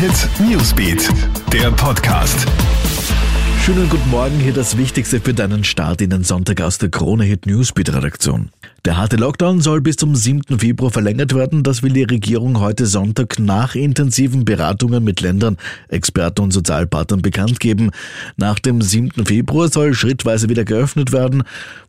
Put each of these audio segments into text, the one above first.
Hit Newsbeat, der Podcast. Schönen guten Morgen, hier das Wichtigste für deinen Start in den Sonntag aus der Krone Hit Newsbeat Redaktion. Der harte Lockdown soll bis zum 7. Februar verlängert werden. Das will die Regierung heute Sonntag nach intensiven Beratungen mit Ländern, Experten und Sozialpartnern bekannt geben. Nach dem 7. Februar soll schrittweise wieder geöffnet werden,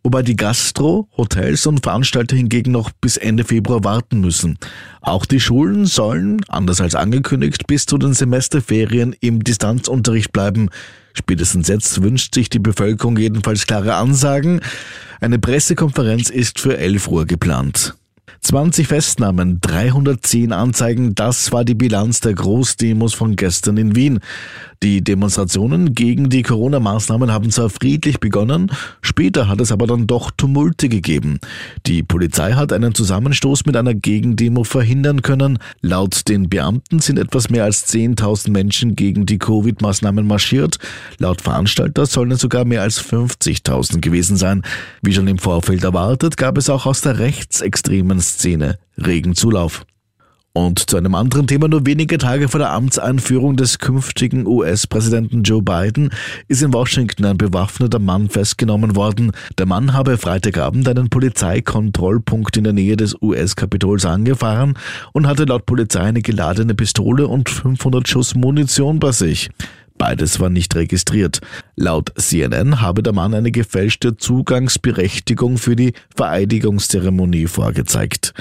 wobei die Gastro, Hotels und Veranstalter hingegen noch bis Ende Februar warten müssen. Auch die Schulen sollen, anders als angekündigt, bis zu den Semesterferien im Distanzunterricht bleiben. Spätestens jetzt wünscht sich die Bevölkerung jedenfalls klare Ansagen. Eine Pressekonferenz ist für 11 Uhr geplant. 20 Festnahmen, 310 Anzeigen, das war die Bilanz der Großdemos von gestern in Wien. Die Demonstrationen gegen die Corona-Maßnahmen haben zwar friedlich begonnen, später hat es aber dann doch Tumulte gegeben. Die Polizei hat einen Zusammenstoß mit einer Gegendemo verhindern können. Laut den Beamten sind etwas mehr als 10.000 Menschen gegen die Covid-Maßnahmen marschiert. Laut Veranstalter sollen es sogar mehr als 50.000 gewesen sein. Wie schon im Vorfeld erwartet, gab es auch aus der rechtsextremen Szene regen Zulauf. Und zu einem anderen Thema, nur wenige Tage vor der Amtseinführung des künftigen US-Präsidenten Joe Biden ist in Washington ein bewaffneter Mann festgenommen worden. Der Mann habe Freitagabend einen Polizeikontrollpunkt in der Nähe des US-Kapitols angefahren und hatte laut Polizei eine geladene Pistole und 500 Schuss Munition bei sich. Beides war nicht registriert. Laut CNN habe der Mann eine gefälschte Zugangsberechtigung für die Vereidigungszeremonie vorgezeigt.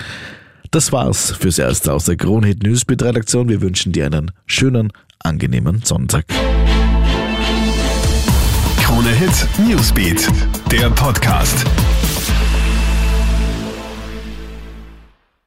Das war's fürs Erste aus der Kronhit Newsbeat Redaktion. Wir wünschen dir einen schönen, angenehmen Sonntag. Krone Hit Newsbeat, der Podcast.